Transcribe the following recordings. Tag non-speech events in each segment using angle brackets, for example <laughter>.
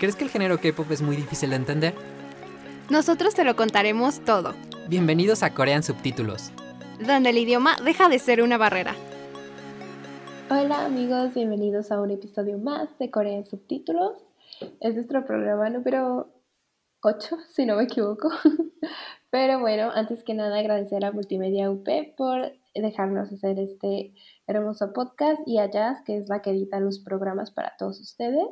¿Crees que el género K-pop es muy difícil de entender? Nosotros te lo contaremos todo, Bienvenidos a Corean Subtítulos. donde el idioma deja de ser una barrera. Hola amigos, bienvenidos a un episodio más de Corea en Subtítulos. Es nuestro programa número 8, si no me equivoco. <laughs> Pero bueno, antes que nada agradecer a Multimedia UP por dejarnos hacer este hermoso podcast y a Jazz, que es la que edita los programas para todos ustedes.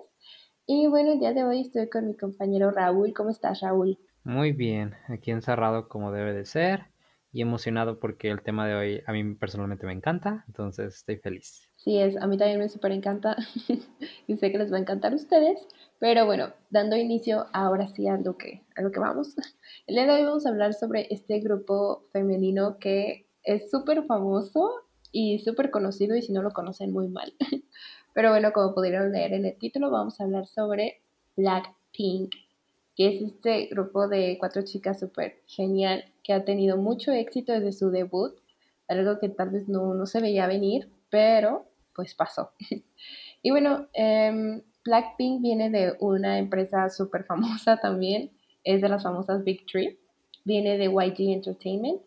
Y bueno, el día de hoy estoy con mi compañero Raúl. ¿Cómo estás, Raúl? Muy bien, aquí encerrado como debe de ser y emocionado porque el tema de hoy a mí personalmente me encanta, entonces estoy feliz. Sí, es, a mí también me súper encanta <laughs> y sé que les va a encantar a ustedes. Pero bueno, dando inicio ahora sí a lo que, a lo que vamos. <laughs> El día de hoy vamos a hablar sobre este grupo femenino que es súper famoso y súper conocido y si no lo conocen muy mal. <laughs> Pero bueno, como pudieron leer en el título, vamos a hablar sobre Blackpink, que es este grupo de cuatro chicas súper genial que ha tenido mucho éxito desde su debut, algo que tal vez no, no se veía venir, pero pues pasó. <laughs> y bueno, em, Blackpink viene de una empresa súper famosa también, es de las famosas Big Three, viene de YG Entertainment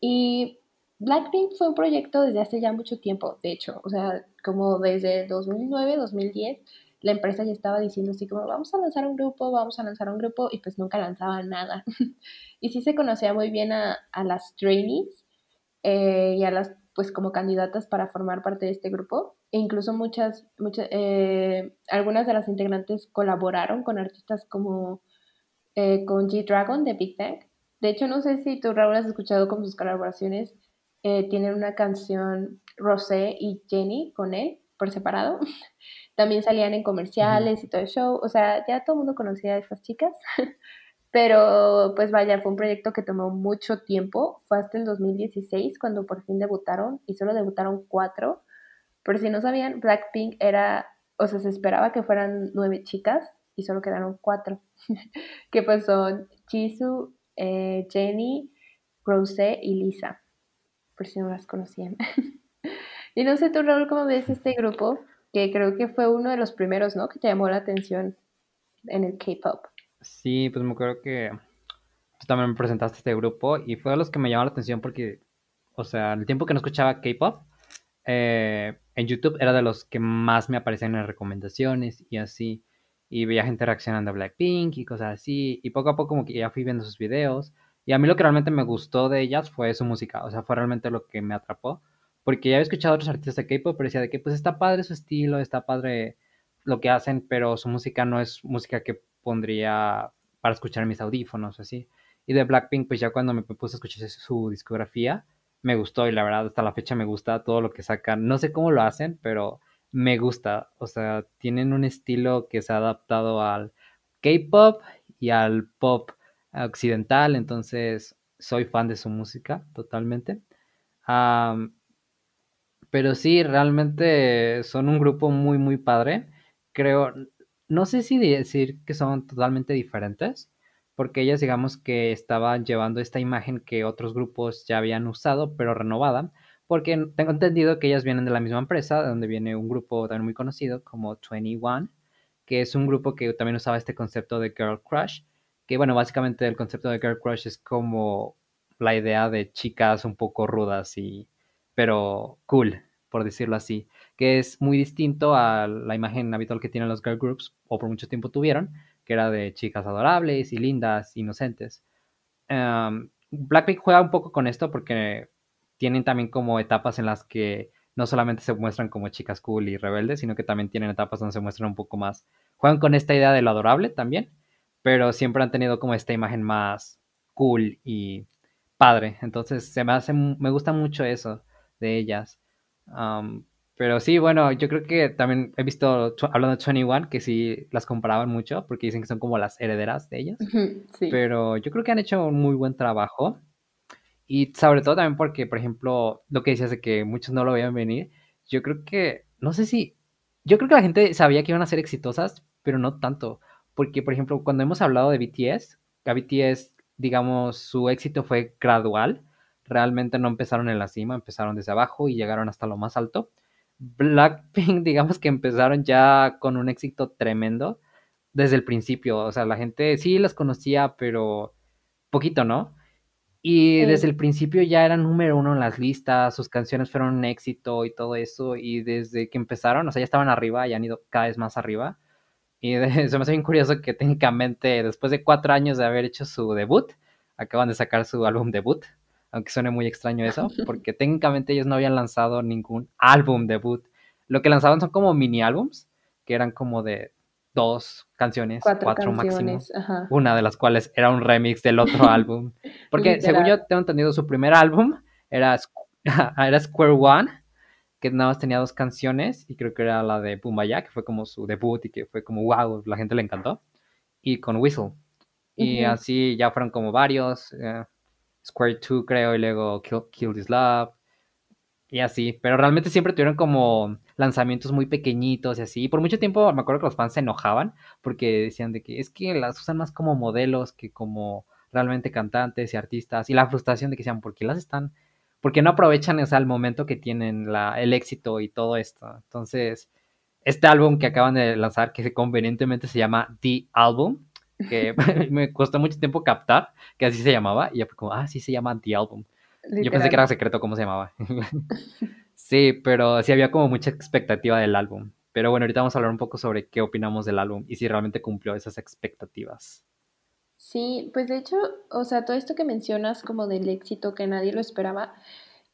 y Blackpink fue un proyecto desde hace ya mucho tiempo, de hecho, o sea, como desde 2009, 2010, la empresa ya estaba diciendo así como vamos a lanzar un grupo, vamos a lanzar un grupo y pues nunca lanzaban nada. <laughs> y sí se conocía muy bien a, a las trainees eh, y a las pues como candidatas para formar parte de este grupo. E incluso muchas, muchas eh, algunas de las integrantes colaboraron con artistas como eh, con G-Dragon de Big Bang. De hecho, no sé si tú, Raúl, has escuchado con sus colaboraciones. Eh, tienen una canción Rosé y Jenny con él por separado. <laughs> También salían en comerciales y todo el show. O sea, ya todo el mundo conocía a estas chicas. <laughs> Pero pues vaya, fue un proyecto que tomó mucho tiempo. Fue hasta el 2016 cuando por fin debutaron y solo debutaron cuatro. Por si no sabían, Blackpink era, o sea, se esperaba que fueran nueve chicas y solo quedaron cuatro. <laughs> que pues son Jisoo, eh, Jenny, Rosé y Lisa. Por si no las conocían. <laughs> y no sé tú, Raúl, cómo ves este grupo, que creo que fue uno de los primeros, ¿no? Que te llamó la atención en el K-pop. Sí, pues me acuerdo que tú también me presentaste este grupo y fue de los que me llamó la atención porque, o sea, el tiempo que no escuchaba K-pop, eh, en YouTube era de los que más me aparecían en recomendaciones y así. Y veía gente reaccionando a Blackpink y cosas así. Y poco a poco como que ya fui viendo sus videos. Y a mí lo que realmente me gustó de ellas fue su música. O sea, fue realmente lo que me atrapó. Porque ya había escuchado a otros artistas de K-pop, pero decía de que pues está padre su estilo, está padre lo que hacen, pero su música no es música que pondría para escuchar en mis audífonos, así. Y de Blackpink, pues ya cuando me puse a escuchar su discografía, me gustó y la verdad hasta la fecha me gusta todo lo que sacan. No sé cómo lo hacen, pero me gusta. O sea, tienen un estilo que se ha adaptado al K-pop y al pop occidental, entonces soy fan de su música totalmente. Pero sí, realmente son un grupo muy, muy padre. Creo, no sé si decir que son totalmente diferentes, porque ellas digamos que estaban llevando esta imagen que otros grupos ya habían usado, pero renovada, porque tengo entendido que ellas vienen de la misma empresa, de donde viene un grupo también muy conocido como 21, que es un grupo que también usaba este concepto de Girl Crush, que bueno, básicamente el concepto de Girl Crush es como la idea de chicas un poco rudas y pero cool, por decirlo así, que es muy distinto a la imagen habitual que tienen los girl groups, o por mucho tiempo tuvieron, que era de chicas adorables y lindas, inocentes. Um, Blackpink juega un poco con esto porque tienen también como etapas en las que no solamente se muestran como chicas cool y rebeldes, sino que también tienen etapas donde se muestran un poco más, juegan con esta idea de lo adorable también, pero siempre han tenido como esta imagen más cool y padre. Entonces se me hace, me gusta mucho eso de ellas. Um, Pero sí, bueno, yo creo que también he visto, hablando de 21, que sí las comparaban mucho, porque dicen que son como las herederas de ellas. Sí. Pero yo creo que han hecho un muy buen trabajo. Y sobre todo también porque, por ejemplo, lo que decías de que muchos no lo veían venir, yo creo que, no sé si, yo creo que la gente sabía que iban a ser exitosas, pero no tanto. Porque, por ejemplo, cuando hemos hablado de BTS, a BTS, digamos, su éxito fue gradual. Realmente no empezaron en la cima, empezaron desde abajo y llegaron hasta lo más alto. Blackpink, <laughs> digamos que empezaron ya con un éxito tremendo desde el principio. O sea, la gente sí las conocía, pero poquito, ¿no? Y desde el principio ya eran número uno en las listas, sus canciones fueron un éxito y todo eso. Y desde que empezaron, o sea, ya estaban arriba y han ido cada vez más arriba. Y <laughs> se me hace bien curioso que técnicamente, después de cuatro años de haber hecho su debut, acaban de sacar su álbum debut. Aunque suene muy extraño eso, <laughs> porque técnicamente ellos no habían lanzado ningún álbum debut. Lo que lanzaban son como mini álbums, que eran como de dos canciones, cuatro, máximo. Una de las cuales era un remix del otro <laughs> álbum. Porque según yo tengo entendido, su primer álbum era, era Square One, que nada más tenía dos canciones, y creo que era la de Bumbaya, que fue como su debut y que fue como wow, la gente le encantó. Y con Whistle. Y así ya fueron como varios. Eh, Square 2 creo, y luego Kill, Kill This Love. Y así, pero realmente siempre tuvieron como lanzamientos muy pequeñitos y así. Y por mucho tiempo me acuerdo que los fans se enojaban porque decían de que es que las usan más como modelos que como realmente cantantes y artistas. Y la frustración de que decían, ¿por qué las están? Porque no aprovechan el momento que tienen la, el éxito y todo esto. Entonces, este álbum que acaban de lanzar, que convenientemente se llama The Album, que <laughs> <laughs> me costó mucho tiempo captar que así se llamaba. Y yo como, ah, sí se llama The Album. Yo pensé que era secreto cómo se llamaba. <laughs> sí, pero sí había como mucha expectativa del álbum. Pero bueno, ahorita vamos a hablar un poco sobre qué opinamos del álbum y si realmente cumplió esas expectativas. Sí, pues de hecho, o sea, todo esto que mencionas como del éxito que nadie lo esperaba,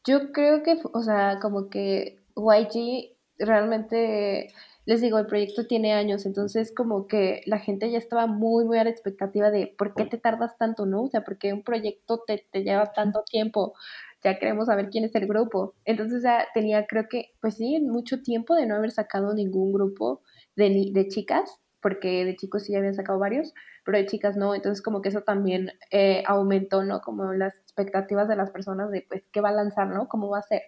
yo creo que, o sea, como que YG realmente les digo, el proyecto tiene años, entonces como que la gente ya estaba muy, muy a la expectativa de por qué te tardas tanto, ¿no? O sea, porque un proyecto te, te lleva tanto tiempo, ya queremos saber quién es el grupo. Entonces ya tenía, creo que, pues sí, mucho tiempo de no haber sacado ningún grupo de, de chicas, porque de chicos sí habían sacado varios, pero de chicas no, entonces como que eso también eh, aumentó, ¿no? Como las expectativas de las personas de, pues, ¿qué va a lanzar, ¿no? ¿Cómo va a ser?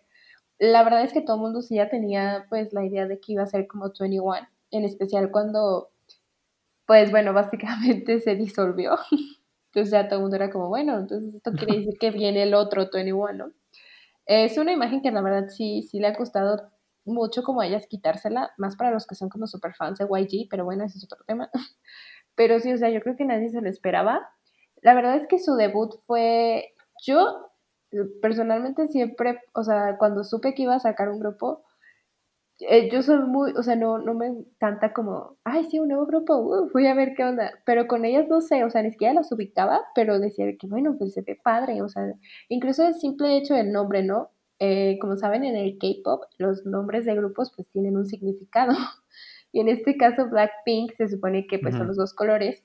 la verdad es que todo el mundo sí ya tenía pues la idea de que iba a ser como 21, en especial cuando, pues bueno, <laughs> básicamente se disolvió. <laughs> Entonces ya todo el mundo era como, bueno, entonces esto quiere <laughs> decir que viene el otro 21, ¿no? Es una imagen que la verdad sí, sí le ha costado mucho como ellas quitársela, más para los que son como super fans de YG, pero bueno, ese es otro tema. <laughs> Pero sí, o sea, yo creo que nadie se lo esperaba. La verdad es que su debut fue, yo personalmente siempre, o sea, cuando supe que iba a sacar un grupo, eh, yo soy muy, o sea, no, no me encanta como, ay, sí, un nuevo grupo, uh, voy a ver qué onda. Pero con ellas no sé, o sea, ni siquiera las ubicaba, pero decía que bueno, pues se ve padre, o sea, incluso el simple hecho del nombre, ¿no? Eh, como saben, en el K-pop, los nombres de grupos pues tienen un significado. <laughs> Y en este caso, Blackpink se supone que pues son los dos colores.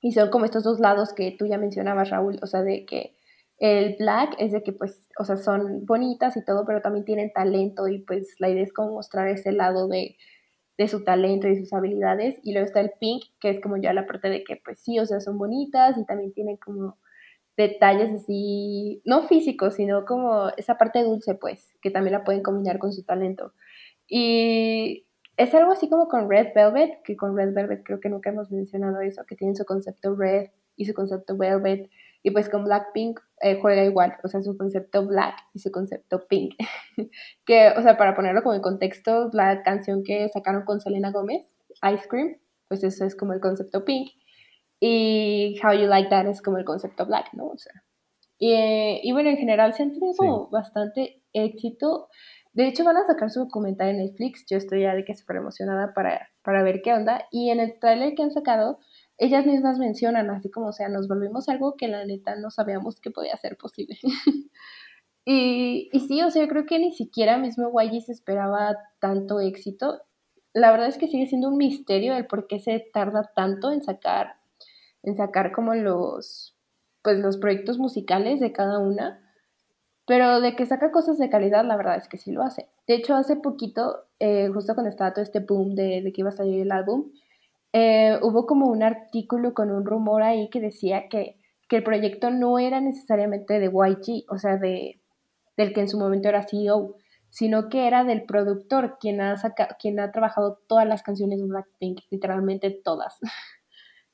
Y son como estos dos lados que tú ya mencionabas, Raúl, o sea, de que el black es de que pues, o sea, son bonitas y todo, pero también tienen talento y pues la idea es como mostrar ese lado de, de su talento y sus habilidades. Y luego está el pink, que es como ya la parte de que pues sí, o sea, son bonitas y también tienen como detalles así, no físicos, sino como esa parte dulce pues, que también la pueden combinar con su talento. Y es algo así como con Red Velvet, que con Red Velvet creo que nunca hemos mencionado eso, que tienen su concepto red y su concepto velvet y pues con Blackpink eh, juega igual, o sea, su concepto black y su concepto pink. <laughs> que, o sea, para ponerlo como en contexto, la canción que sacaron con Selena Gómez, Ice Cream, pues eso es como el concepto pink. Y How You Like That es como el concepto black, ¿no? O sea, y, eh, y bueno, en general se han tenido como bastante éxito. De hecho, van a sacar su documental en Netflix. Yo estoy ya de que súper emocionada para, para ver qué onda. Y en el trailer que han sacado, ellas mismas mencionan, así como, o sea, nos volvimos algo que la neta no sabíamos que podía ser posible. <laughs> y, y, sí, o sea, yo creo que ni siquiera mismo YG se esperaba tanto éxito. La verdad es que sigue siendo un misterio el por qué se tarda tanto en sacar, en sacar como los, pues los proyectos musicales de cada una. Pero de que saca cosas de calidad, la verdad es que sí lo hace. De hecho, hace poquito, eh, justo cuando estaba todo este boom de, de que iba a salir el álbum, eh, hubo como un artículo con un rumor ahí que decía que, que el proyecto no era necesariamente de YG, o sea, de, del que en su momento era CEO, sino que era del productor, quien ha, quien ha trabajado todas las canciones de Blackpink, literalmente todas, <laughs>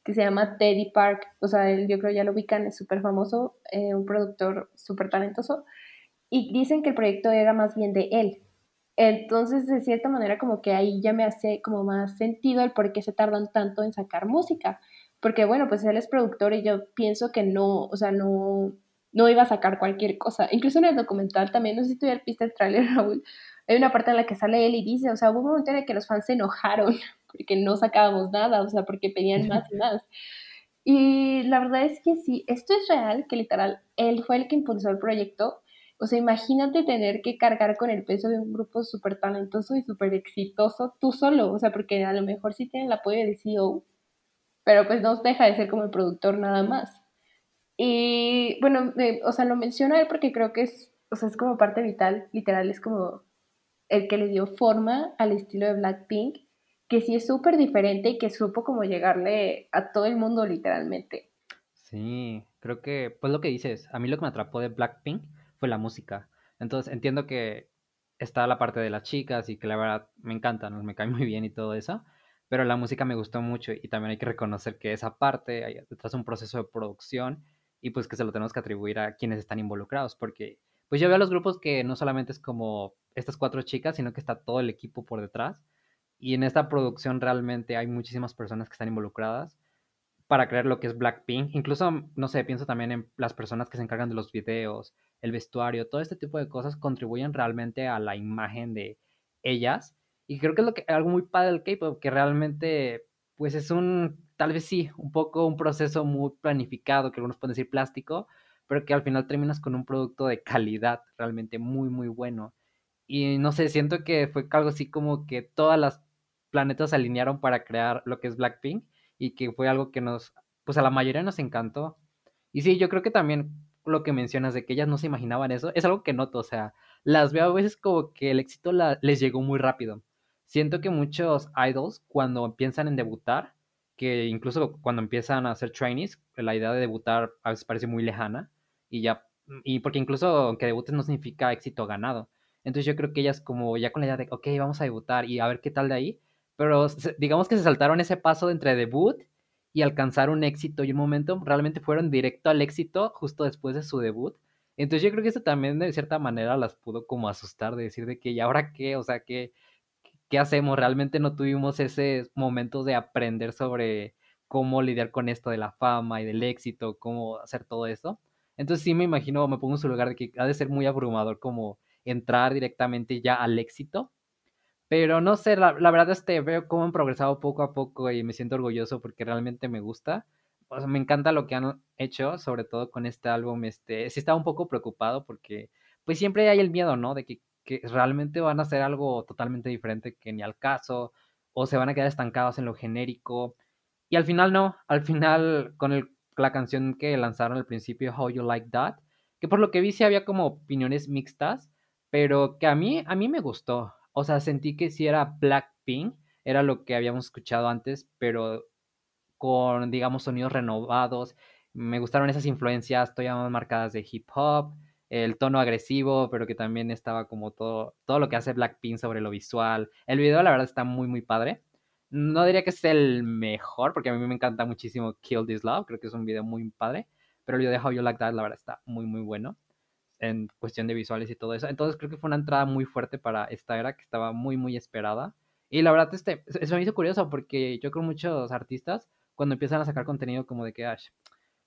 que se llama Teddy Park, o sea, yo creo ya lo ubican, es súper famoso, eh, un productor súper talentoso, y dicen que el proyecto era más bien de él, entonces, de cierta manera, como que ahí ya me hace como más sentido el por qué se tardan tanto en sacar música. Porque, bueno, pues él es productor y yo pienso que no, o sea, no, no iba a sacar cualquier cosa. Incluso en el documental también, no sé si tú ya viste el tráiler, <laughs> Raúl, hay una parte en la que sale él y dice, o sea, hubo un momento en el que los fans se enojaron porque no sacábamos nada, o sea, porque pedían <laughs> más y más. Y la verdad es que sí, esto es real, que literal, él fue el que impulsó el proyecto o sea, imagínate tener que cargar con el peso de un grupo súper talentoso y súper exitoso tú solo, o sea, porque a lo mejor sí tienen el apoyo del CEO, pero pues no deja de ser como el productor nada más. Y bueno, o sea, lo menciono él porque creo que es, o sea, es como parte vital, literal, es como el que le dio forma al estilo de Blackpink, que sí es súper diferente y que supo como llegarle a todo el mundo literalmente. Sí, creo que, pues lo que dices, a mí lo que me atrapó de Blackpink fue la música. Entonces entiendo que está la parte de las chicas y que la verdad me encantan, me cae muy bien y todo eso, pero la música me gustó mucho y también hay que reconocer que esa parte hay detrás un proceso de producción y pues que se lo tenemos que atribuir a quienes están involucrados, porque pues yo veo a los grupos que no solamente es como estas cuatro chicas, sino que está todo el equipo por detrás y en esta producción realmente hay muchísimas personas que están involucradas para crear lo que es Blackpink. Incluso, no sé, pienso también en las personas que se encargan de los videos, el vestuario, todo este tipo de cosas contribuyen realmente a la imagen de ellas. Y creo que es lo que, algo muy padre del K-pop, que realmente, pues es un, tal vez sí, un poco un proceso muy planificado, que algunos pueden decir plástico, pero que al final terminas con un producto de calidad realmente muy, muy bueno. Y no sé, siento que fue algo así como que todas las planetas se alinearon para crear lo que es Blackpink y que fue algo que nos, pues a la mayoría nos encantó. Y sí, yo creo que también lo que mencionas de que ellas no se imaginaban eso, es algo que noto, o sea, las veo a veces como que el éxito les llegó muy rápido. Siento que muchos idols cuando empiezan en debutar, que incluso cuando empiezan a hacer trainees, la idea de debutar a veces parece muy lejana y ya y porque incluso aunque debutes no significa éxito ganado. Entonces yo creo que ellas como ya con la idea de, ok, vamos a debutar y a ver qué tal de ahí, pero digamos que se saltaron ese paso entre debut y alcanzar un éxito y un momento, realmente fueron directo al éxito justo después de su debut. Entonces yo creo que eso también de cierta manera las pudo como asustar de decir de que, ¿y ahora qué? O sea, ¿qué, qué hacemos? Realmente no tuvimos ese momento de aprender sobre cómo lidiar con esto de la fama y del éxito, cómo hacer todo eso. Entonces sí me imagino, me pongo en su lugar de que ha de ser muy abrumador como entrar directamente ya al éxito pero no sé, la, verdad este, veo cómo han progresado poco a poco y me siento orgulloso porque realmente me gusta. O me encanta lo que han hecho, sobre todo con este álbum. Este, sí estaba un poco preocupado porque pues siempre hay el miedo, ¿no? De que, realmente van a hacer algo totalmente diferente que ni al caso, o se van a quedar estancados en lo genérico. Y al final no, al final con la canción que lanzaron al principio, How You Like That, que por lo que vi sí había como opiniones mixtas, pero que a mí, a mí me gustó. O sea, sentí que si era Blackpink, era lo que habíamos escuchado antes, pero con, digamos, sonidos renovados. Me gustaron esas influencias todavía más marcadas de hip hop, el tono agresivo, pero que también estaba como todo, todo lo que hace Blackpink sobre lo visual. El video, la verdad, está muy, muy padre. No diría que es el mejor, porque a mí me encanta muchísimo Kill This Love, creo que es un video muy padre, pero el video de How You Like That, la verdad, está muy, muy bueno en cuestión de visuales y todo eso. Entonces creo que fue una entrada muy fuerte para esta era que estaba muy, muy esperada. Y la verdad, este, eso me hizo curioso porque yo creo muchos artistas cuando empiezan a sacar contenido como de que, Ash,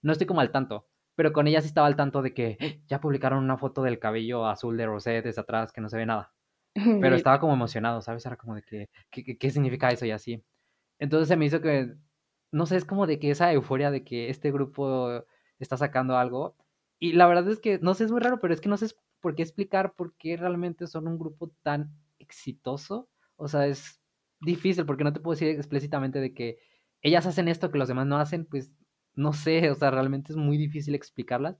no estoy como al tanto, pero con ella sí estaba al tanto de que ya publicaron una foto del cabello azul de Rosette desde atrás que no se ve nada. <laughs> Pero estaba como emocionado, ¿sabes? Era como de que, ¿qué, qué significa eso y así? Entonces se me hizo que, no sé, es como de que esa euforia de que este grupo está sacando algo y la verdad es que, no sé, es muy raro, pero es que no sé por qué explicar por qué realmente son un grupo tan exitoso. O sea, es difícil porque no te puedo decir explícitamente de que ellas hacen esto que los demás no hacen, pues no sé, o sea, realmente es muy difícil explicarlas.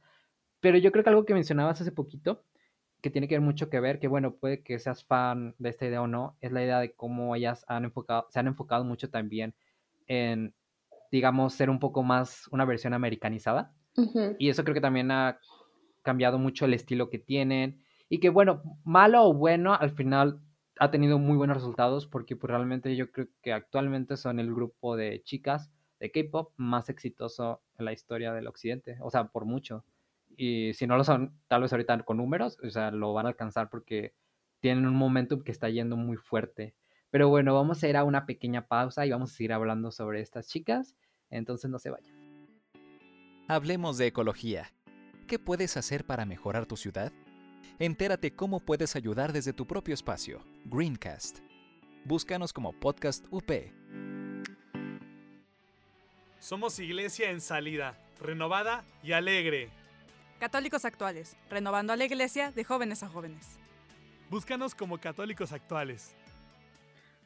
Pero yo creo que algo que mencionabas hace poquito que tiene que ver mucho que ver, que bueno, puede que seas fan de esta idea o no, es la idea de cómo ellas se han enfocado mucho también en, digamos, ser un poco más una versión americanizada. Y eso creo que también ha cambiado mucho el estilo que tienen. Y que bueno, malo o bueno, al final ha tenido muy buenos resultados porque pues, realmente yo creo que actualmente son el grupo de chicas de K-pop más exitoso en la historia del occidente, o sea, por mucho. Y si no lo son, tal vez ahorita con números, o sea, lo van a alcanzar porque tienen un momentum que está yendo muy fuerte. Pero bueno, vamos a ir a una pequeña pausa y vamos a seguir hablando sobre estas chicas, entonces no se vayan. Hablemos de ecología. ¿Qué puedes hacer para mejorar tu ciudad? Entérate cómo puedes ayudar desde tu propio espacio. Greencast. Búscanos como Podcast UP. Somos iglesia en salida, renovada y alegre. Católicos actuales, renovando a la iglesia de jóvenes a jóvenes. Búscanos como católicos actuales.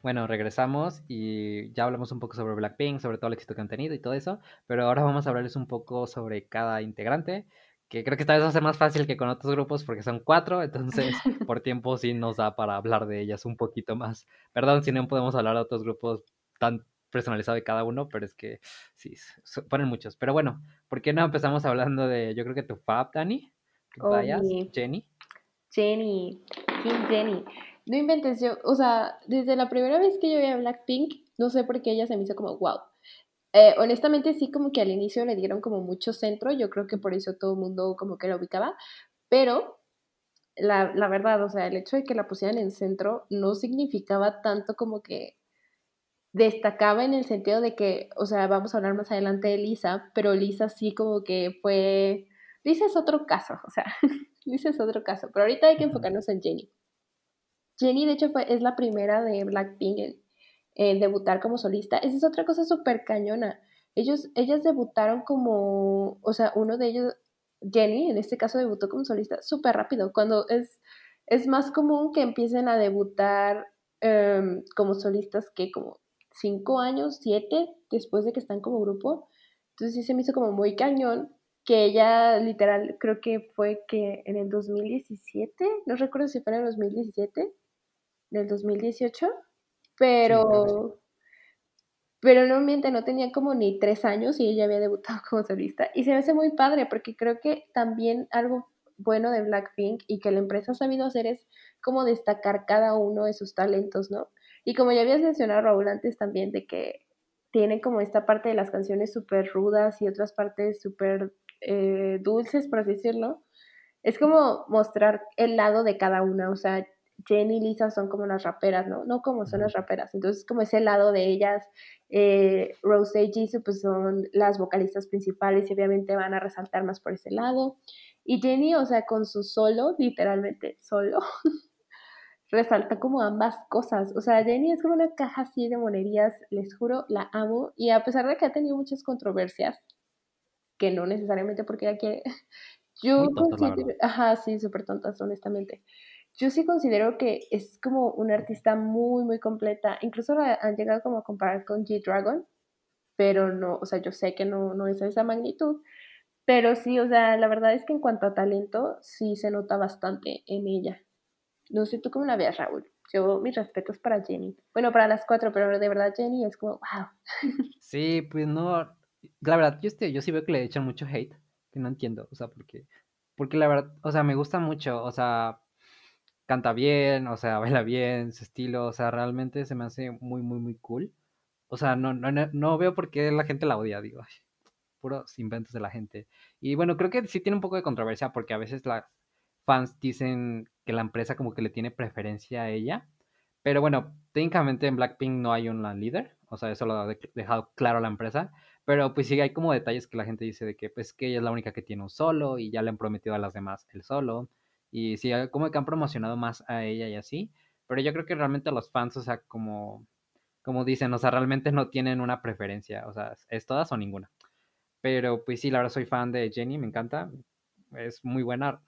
Bueno, regresamos y ya hablamos un poco sobre Blackpink, sobre todo el éxito que han tenido y todo eso, pero ahora vamos a hablarles un poco sobre cada integrante, que creo que esta vez va a ser más fácil que con otros grupos porque son cuatro, entonces <laughs> por tiempo sí nos da para hablar de ellas un poquito más. Perdón si no podemos hablar de otros grupos tan personalizado de cada uno, pero es que sí, ponen muchos. Pero bueno, ¿por qué no empezamos hablando de, yo creo que tu Fab, Dani? Vayas, Jenny. Jenny, King Jenny. No inventes yo, o sea, desde la primera vez que yo vi a Blackpink, no sé por qué ella se me hizo como, wow. Eh, honestamente sí como que al inicio le dieron como mucho centro, yo creo que por eso todo el mundo como que la ubicaba, pero la, la verdad, o sea, el hecho de que la pusieran en centro no significaba tanto como que destacaba en el sentido de que, o sea, vamos a hablar más adelante de Lisa, pero Lisa sí como que fue, Lisa es otro caso, o sea, <laughs> Lisa es otro caso, pero ahorita hay que enfocarnos en Jenny. Jenny, de hecho, fue, es la primera de Blackpink en, debutar como solista. Esa es otra cosa súper cañona. Ellos, ellas debutaron como, o sea, uno de ellos, Jenny, en este caso debutó como solista súper rápido, cuando es, es más común que empiecen a debutar em, como solistas que como cinco años, siete, después de que están como grupo. Entonces sí se me hizo como muy cañón que ella literal, creo que fue que en el 2017, no recuerdo si fue en el 2017, en el 2018, pero... pero no miente, no tenía como ni tres años y ella había debutado <laughs> como solista. Y se me hace muy padre porque creo que también algo bueno de Blackpink y que la empresa ha sabido hacer es como destacar cada uno de sus talentos, ¿no? Y como ya habías mencionado, Raúl, antes también, de que tienen como esta parte de las canciones súper rudas y otras partes súper eh, dulces, por así decirlo, es como mostrar el lado de cada una. O sea, Jenny y Lisa son como las raperas, ¿no? No como son las raperas. Entonces, como ese lado de ellas, eh, Rose y Jisoo, pues son las vocalistas principales y obviamente van a resaltar más por ese lado. Y Jenny, o sea, con su solo, literalmente solo, <laughs> resalta como ambas cosas. O sea, Jenny es como una caja así de monerías, les juro, la amo. Y a pesar de que ha tenido muchas controversias, que no necesariamente porque ella quiere, <laughs> yo considero, ajá, sí, súper tontas, honestamente. Yo sí considero que es como una artista muy, muy completa. Incluso la han llegado como a comparar con G-Dragon, pero no, o sea, yo sé que no, no es esa magnitud. Pero sí, o sea, la verdad es que en cuanto a talento, sí se nota bastante en ella. No sé tú cómo la veas, Raúl. Yo, mis respetos para Jenny. Bueno, para las cuatro, pero de verdad Jenny es como, wow. <laughs> Sí, pues no. La verdad, yo, este, yo sí veo que le echan mucho hate, que no entiendo. O sea, porque, porque la verdad, o sea, me gusta mucho. O sea, canta bien, o sea, <laughs> baila bien, su estilo. O sea, realmente se me hace muy, muy, muy cool. O sea, no, no, no veo por qué la gente la odia, digo. puros inventos de la gente. Y bueno, creo que sí tiene un poco de controversia porque a veces las fans dicen que la empresa como que le tiene preferencia a ella. Pero bueno, técnicamente en Blackpink no hay una líder, o sea, eso lo ha dejado claro la empresa. Pero pues sí hay como detalles que la gente dice de que pues que ella es la única que tiene un solo y ya le han prometido a las demás el solo. Y sí, como que han promocionado más a ella y así. Pero yo creo que realmente los fans, o sea, como, como dicen, o sea, realmente no tienen una preferencia, o sea, es todas o ninguna. Pero pues sí, la verdad soy fan de Jenny, me encanta. Es muy buena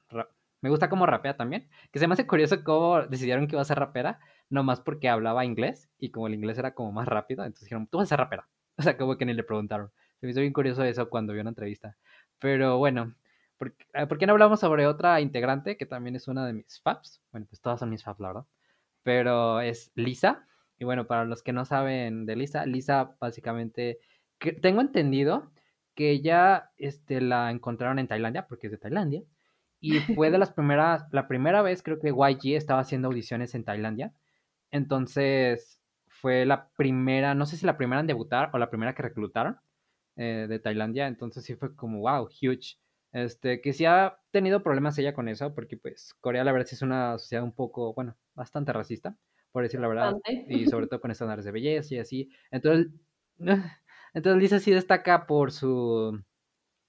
me gusta cómo rapea también. Que se me hace curioso cómo decidieron que iba a ser rapera, nomás porque hablaba inglés y como el inglés era como más rápido, entonces dijeron, tú vas a ser rapera. <laughs> O sea, como que ni le preguntaron. Se me hizo bien curioso eso cuando vi una entrevista. Pero bueno, ¿por, eh, ¿por qué no hablamos sobre otra integrante que también es una de mis faps? Bueno, pues todas son mis faps, la verdad. Pero es Lisa. Y bueno, para los que no saben de Lisa, Lisa básicamente, que tengo entendido que ella este, la encontraron en Tailandia, porque es de Tailandia. Y fue de las <laughs> primeras, la primera vez creo que YG estaba haciendo audiciones en Tailandia. Entonces fue la primera, no sé si la primera en debutar o la primera que reclutaron eh, de Tailandia. Entonces sí fue como, wow, huge. Este, que sí ha tenido problemas ella con eso, porque pues Corea la verdad sí es una sociedad un poco, bueno, bastante racista, por decir la verdad. Y sobre <laughs> todo con estándares de belleza y así. Entonces, <laughs> entonces Lisa sí destaca por su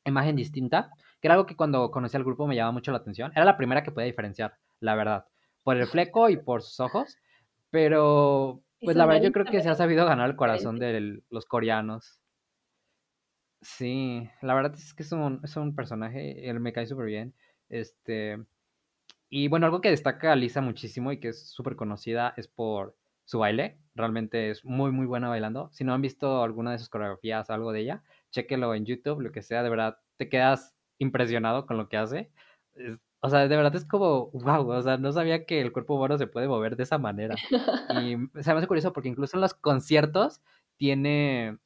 imagen distinta, que era algo que cuando conocí al grupo me llamaba mucho la atención. Era la primera que podía diferenciar, la verdad, por el fleco y por sus ojos. Pero, pues la verdad yo creo que se ha sabido ganar el corazón de los coreanos. Sí, la verdad es que es un, es un personaje, él me cae súper bien. Este, y bueno, algo que destaca a Lisa muchísimo y que es súper conocida es por su baile. Realmente es muy, muy buena bailando. Si no han visto alguna de sus coreografías, algo de ella, chéquelo en YouTube, lo que sea, de verdad, te quedas impresionado con lo que hace. o sea, de verdad es como, wow, o sea, no sabía que el cuerpo humano se puede mover de esa manera. Y se me hace curioso porque incluso en los conciertos tiene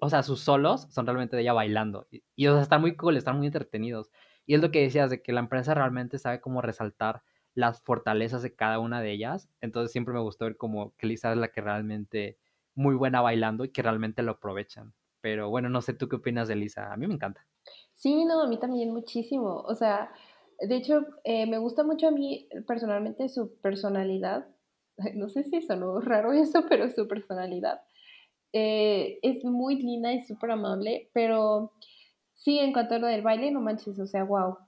o sea, sus solos son realmente de ella bailando. Y, o sea, están muy cool, están muy entretenidos. Y es lo que decías, de que la empresa realmente sabe cómo resaltar las fortalezas de cada una de ellas. Entonces siempre me gustó ver como que Lisa es la que realmente muy buena bailando y que realmente lo aprovechan. Pero bueno, no sé tú qué opinas de Lisa. A mí me encanta. Sí, no, a mí también muchísimo. O sea, de hecho, eh, me gusta mucho a mí personalmente su personalidad. <laughs> No sé si sonó raro eso, pero su personalidad. Eh, es muy linda y súper amable, pero sí, en cuanto a lo del baile, no manches, o sea, wow,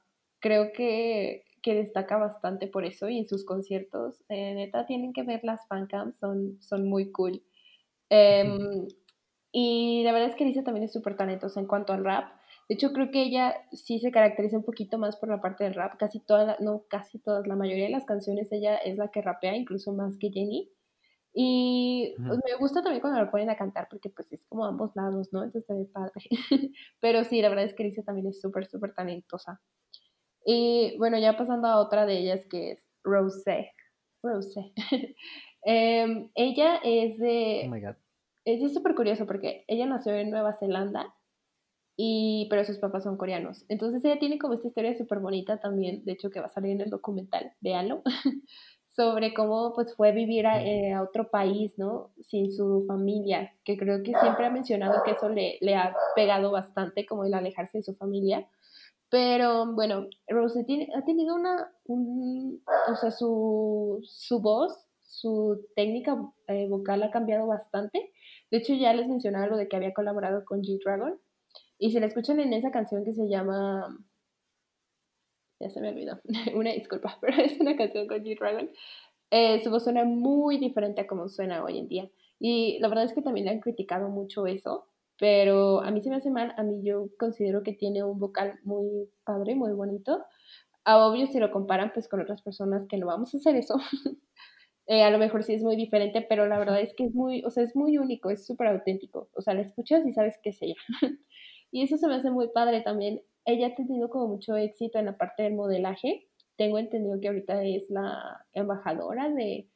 creo que, que destaca bastante por eso y en sus conciertos, eh, neta, tienen que ver las fancams, son, son muy cool. Em, y la verdad es que Lisa también es súper talentosa en cuanto al rap. De hecho, creo que ella sí se caracteriza un poquito más por la parte del rap. Casi todas, no casi todas, la mayoría de las canciones ella es la que rapea, incluso más que Jenny. Y pues, me gusta también cuando lo ponen a cantar porque pues es como ambos lados, ¿no? Entonces está padre. <laughs> Pero sí, la verdad es que Alicia también es súper, súper talentosa. Y bueno, ya pasando a otra de ellas que es Rose. Rose. <laughs> Em, ella es de... Oh my God. Es súper curioso porque ella nació en Nueva Zelanda, y, pero sus papás son coreanos. Entonces ella tiene como esta historia súper bonita también, de hecho que va a salir en el documental, véanlo. <laughs> sobre cómo pues fue vivir eh, a, otro país, ¿no? Sin su familia, que creo que siempre ha mencionado que eso le, le, ha pegado bastante, como el alejarse de su familia. Pero bueno, Rose tiene, ha tenido una, o sea, su, su voz, su técnica eh, vocal ha cambiado bastante. De hecho, ya les mencionaba lo de que había colaborado con G-Dragon. Y se la escuchan en esa canción que se llama ya se me olvidó, <laughs> una disculpa, <laughs> pero es una canción con G-Dragon. Eh, su voz suena muy diferente a como suena hoy en día. Y la verdad es que también le han criticado mucho eso, pero a mí se me hace mal, a mí yo considero que tiene un vocal muy padre, muy bonito. A obvio si lo comparan pues con otras personas que no vamos a hacer eso. <laughs> Eh, a lo mejor sí es muy diferente, pero la verdad es que es muy, o sea, es muy único, es súper auténtico. O sea, la escuchas y sabes que es ella. y eso se me hace muy padre también ella ha tenido como mucho éxito en la parte del modelaje. Tengo entendido que ahorita es la embajadora de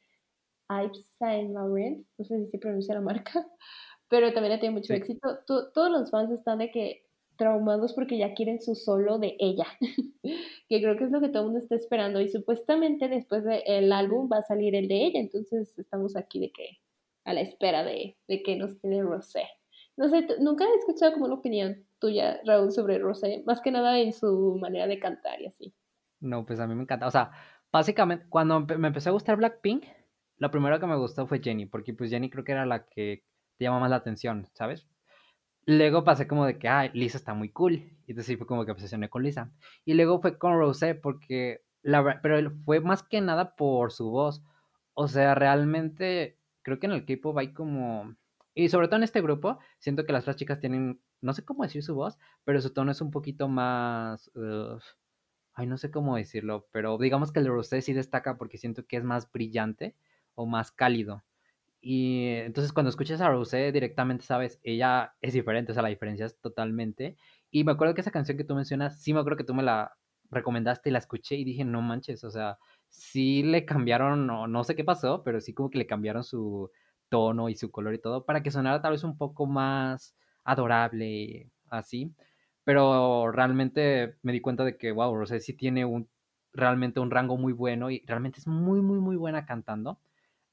Yves Saint Laurent, no sé si se pronuncia la marca, <laughs> pero también ha tenido mucho éxito. todos los fans están de que traumados porque ya quieren su solo de ella, <laughs> que creo que es lo que todo el mundo está esperando y supuestamente después del álbum va a salir el de ella, entonces estamos aquí de que a la espera de, de que nos tiene Rosé. No sé, nunca he escuchado como una opinión tuya, Raúl, sobre Rosé, más que nada en su manera de cantar y así. No, pues a mí me encanta. O sea, básicamente, cuando me empezó a gustar Blackpink, lo primero que me gustó fue Jenny, porque pues Jenny creo que era la que te llama más la atención, ¿sabes? Luego pasé como de que, ah, Lisa está muy cool. Y entonces fue como que obsesioné con Lisa. Y luego fue con Rosé, porque la pero fue más que nada por su voz. O sea, realmente creo que en el K-pop hay como. Y sobre todo en este grupo, siento que las otras chicas tienen no sé cómo decir su voz, pero su tono es un poquito más... ay, no sé cómo decirlo, pero digamos que el Rosé sí destaca porque siento que es más brillante o más cálido. Y entonces cuando escuchas a Rosé directamente sabes, ella es diferente, o sea, la diferencia es totalmente. Y me acuerdo que esa canción que tú mencionas, sí me acuerdo que tú me la recomendaste y la escuché y dije, no manches, o sea, sí le cambiaron, no, no sé qué pasó, pero sí como que le cambiaron su tono y su color y todo para que sonara tal vez un poco más adorable, así. Pero realmente me di cuenta de que, wow, Rosé sí tiene un, realmente un rango muy bueno y realmente es muy, muy, muy buena cantando.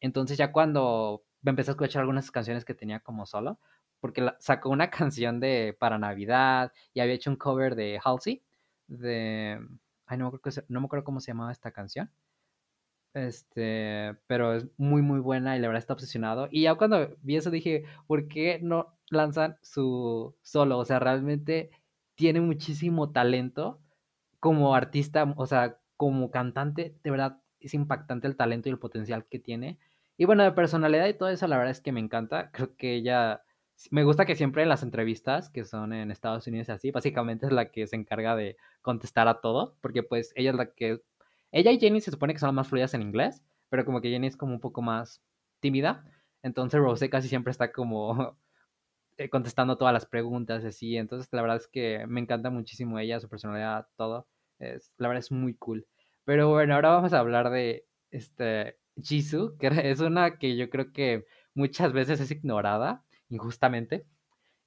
Entonces ya cuando empecé a escuchar algunas canciones que tenía como solo, porque sacó una <laughs> canción de para Navidad y había hecho un cover de Halsey, de... Ay, no me acuerdo, no me acuerdo cómo se llamaba esta canción. Este, pero es muy, muy buena y la verdad está obsesionado. Y ya cuando vi eso dije, ¿por qué no lanzan su solo? O sea, realmente tiene muchísimo talento como artista, o sea, como cantante, de verdad es impactante el talento y el potencial que tiene. Y bueno, de personalidad y todo eso, la verdad es que me encanta. Creo que ella, me gusta que siempre en las entrevistas que son en Estados Unidos así, básicamente es la que se encarga de contestar a todo, porque pues ella es la que, ella y Jenny se supone que son más fluidas en inglés, pero como que Jenny es como un poco más tímida. Entonces Rose casi siempre está como <laughs> eh, contestando todas las preguntas así. Entonces la verdad es que me encanta muchísimo ella, su personalidad, todo. Es, la verdad es muy cool. Pero bueno, ahora vamos a hablar de este Jisoo, que <laughs> es una que yo creo que muchas veces es ignorada injustamente.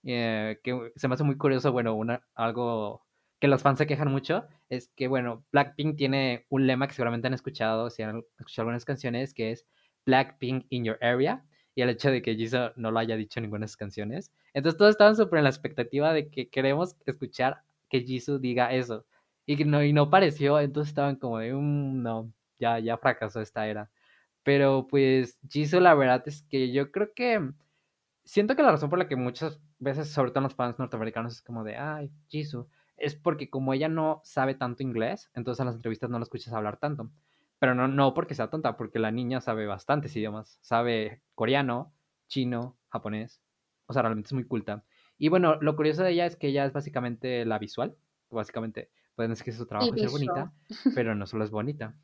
Eh, que se me hace muy curioso, bueno, una, algo que los fans se quejan mucho, es que, bueno, Blackpink tiene un lema que seguramente han escuchado, si han escuchado algunas canciones, que es Blackpink in your area, y el hecho de que Jisoo no lo haya dicho en ninguna de sus canciones. Entonces todos estaban súper en la expectativa de que queremos escuchar que Jisoo diga eso, y no, y no pareció, entonces estaban como de, un mm, no, ya, ya fracasó esta era. Pero pues Jisoo la verdad es que yo creo que siento que la razón por la que muchas veces, sobre todo los fans norteamericanos, es como de, ay, Jisoo, es porque como ella no sabe tanto inglés, entonces en las entrevistas no la escuchas hablar tanto. Pero no, no porque sea tonta, porque la niña sabe bastantes idiomas. Sabe coreano, chino, japonés. O sea, realmente es muy culta. Y bueno, lo curioso de ella es que ella es básicamente la visual. Básicamente, pueden decir que su trabajo es ser bonita, <laughs> pero no solo es bonita.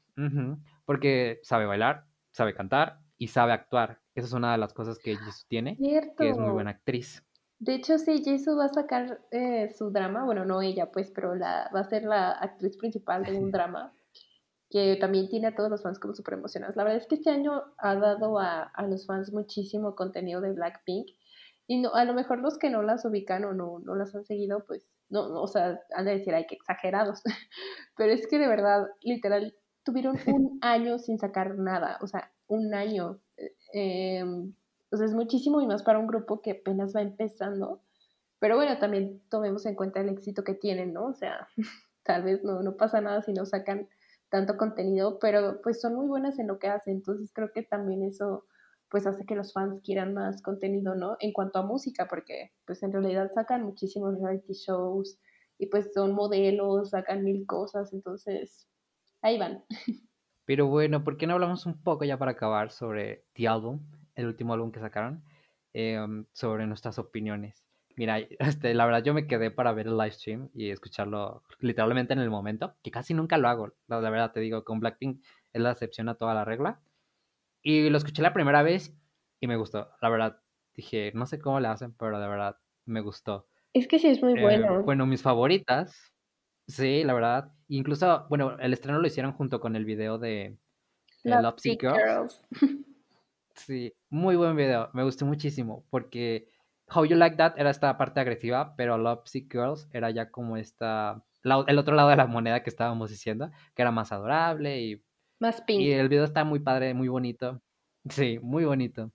Porque sabe bailar, sabe cantar y sabe actuar. Esa es una de las cosas que Jisoo tiene, que es muy buena actriz. De hecho, sí, Jisoo va a sacar eh, su drama, bueno, no ella, pues, pero la, va a ser la actriz principal de un <laughs> drama que también tiene a todos los fans como súper emocionados. La verdad es que este año ha dado a, a los fans muchísimo contenido de Blackpink y no, a lo mejor los que no las ubican o no, no las han seguido, pues, no, no o sea, han de decir, ay, que exagerados, <laughs> pero es que de verdad, literal, tuvieron un <laughs> año sin sacar nada, o sea, un año. Eh, o es muchísimo y más para un grupo que apenas va empezando. Pero bueno, también tomemos en cuenta el éxito que tienen, ¿no? O sea, <laughs> tal vez no, no pasa nada si no sacan tanto contenido, pero pues son muy buenas en lo que hacen. Entonces creo que también eso pues hace que los fans quieran más contenido, ¿no? En cuanto a música, porque pues en realidad sacan muchísimos reality shows y pues son modelos, sacan mil cosas, entonces ahí van. <laughs> Pero bueno, ¿por qué no hablamos un poco ya para acabar sobre The Album, el último álbum que sacaron, em, sobre nuestras opiniones? Mira, <laughs> este, la verdad yo me quedé para ver el live stream y escucharlo literalmente en el momento, que casi nunca lo hago, la, verdad te digo, con Blackpink es la excepción a toda la regla. Y lo escuché la primera vez y me gustó, la verdad. Dije, no sé cómo le hacen, pero de verdad me gustó. Es que sí es muy eh, bueno. bueno, mis favoritas Sí, la verdad. Incluso, bueno, el estreno lo hicieron junto con el video de, Love Sick Girls. <laughs> Sí, muy buen video. Me gustó muchísimo porque How You Like That era esta parte agresiva, pero Love Sick Girls era ya como esta, el otro lado de la moneda que estábamos diciendo, que era más adorable y... Más pink. Y el video está muy padre, muy bonito. Sí, muy bonito.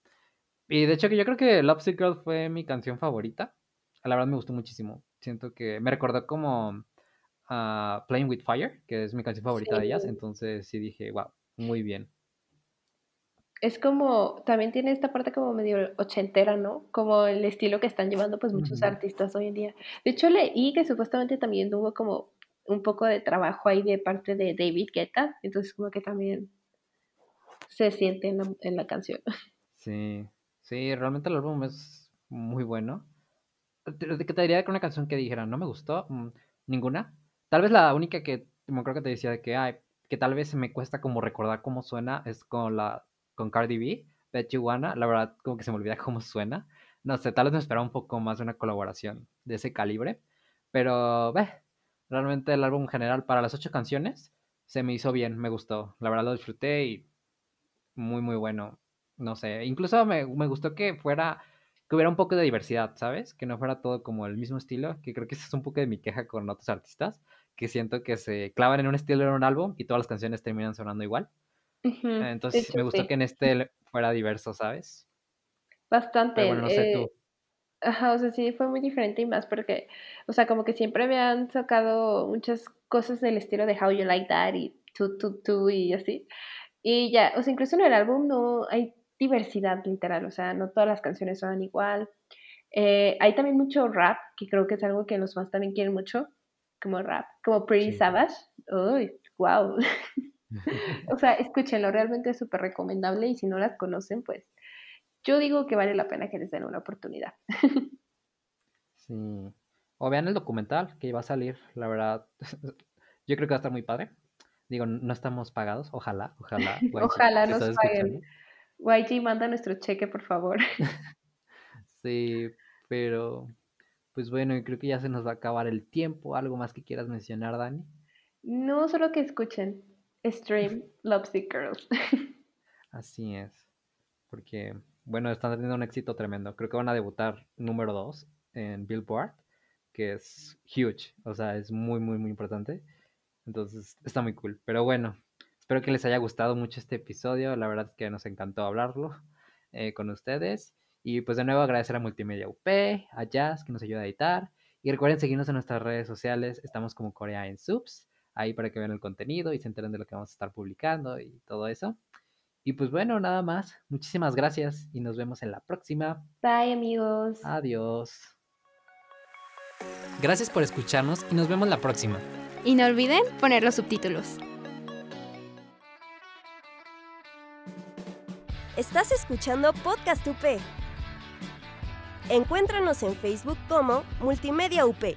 Y de hecho que yo creo que Love Sick Girls fue mi canción favorita. La verdad me gustó muchísimo. Siento que me recordó como Playing with Fire, que es mi canción favorita de ellas. Entonces sí dije, wow, muy bien. Es como, también tiene esta parte como medio ochentera, ¿no? Como el estilo que están llevando pues muchos artistas hoy en día. De hecho leí que supuestamente también hubo como un poco de trabajo ahí de parte de David Guetta, entonces como que también se siente en la, en la canción. <laughs> Sí, sí, realmente el álbum es muy bueno. ¿Qué te diría con una canción que dijera, no me gustó? Mm, ninguna. Tal vez la única que me creo que te decía de que, ay, que tal vez me cuesta como recordar cómo suena es con la con Cardi B, Bet You Wanna, la verdad como que se me olvida cómo suena. No sé, tal vez me esperaba un poco más de una colaboración de ese calibre. Pero, ve, realmente el álbum en general para las ocho canciones se me hizo bien, me gustó. La verdad lo disfruté y muy, muy bueno. No sé, incluso me, me gustó que fuera, que hubiera un poco de diversidad, ¿sabes? Que no fuera todo como el mismo estilo, que creo que esa es un poco de mi queja con otros artistas, que siento que se clavan en un estilo en un álbum y todas las canciones terminan sonando igual. Ujú, de Entonces hecho, me gustó sí. que en este fuera diverso, ¿sabes? Bastante. Pero bueno, no sé eh, tú. Ajá, o sea, sí fue muy diferente y más porque, o sea, como que siempre me han sacado muchas cosas del estilo de How You Like That y Tu Tu Tu y así. Y ya, o sea, incluso en el álbum no hay diversidad literal, o sea, no todas las canciones son igual. Eh, hay también mucho rap, que creo que es algo que los fans también quieren mucho, como rap, como Pretty Sí. Savage. Uy, wow. <laughs> <laughs> O sea, escúchenlo, realmente es súper recomendable y si no las conocen, pues yo digo que vale la pena que les den una oportunidad. <laughs> Sí. O vean el documental que va a salir, la verdad. <laughs> Yo creo que va a estar muy padre. Digo, no estamos pagados, ojalá, ojalá. YG, Ojalá nos paguen. escuchando. YG, manda nuestro cheque, por favor. Sí, pero pues bueno, creo que ya se nos va a acabar el tiempo. ¿Algo más que quieras mencionar, Dani? No solo que escuchen, stream Lovesick Girls. <laughs> Así es. Porque, bueno, están teniendo un éxito tremendo. Creo que van a debutar número 2 en Billboard, que es huge. O sea, es muy, muy, muy importante. Entonces, está muy cool. Pero bueno, espero que les haya gustado mucho este episodio. La verdad es que nos encantó hablarlo eh, con ustedes. Y pues de nuevo agradecer a Multimedia UP, a Jazz, que nos ayuda a editar. Y recuerden seguirnos en nuestras redes sociales. Estamos como Corea en Subs, ahí para que vean el contenido y se enteren de lo que vamos a estar publicando y todo eso. Y pues bueno, nada más. Muchísimas gracias y nos vemos en la próxima. Bye, amigos. Adiós. Gracias por escucharnos y nos vemos la próxima. Y no olviden poner los subtítulos. Estás escuchando Podcast UP. Encuéntranos en Facebook como Multimedia UP.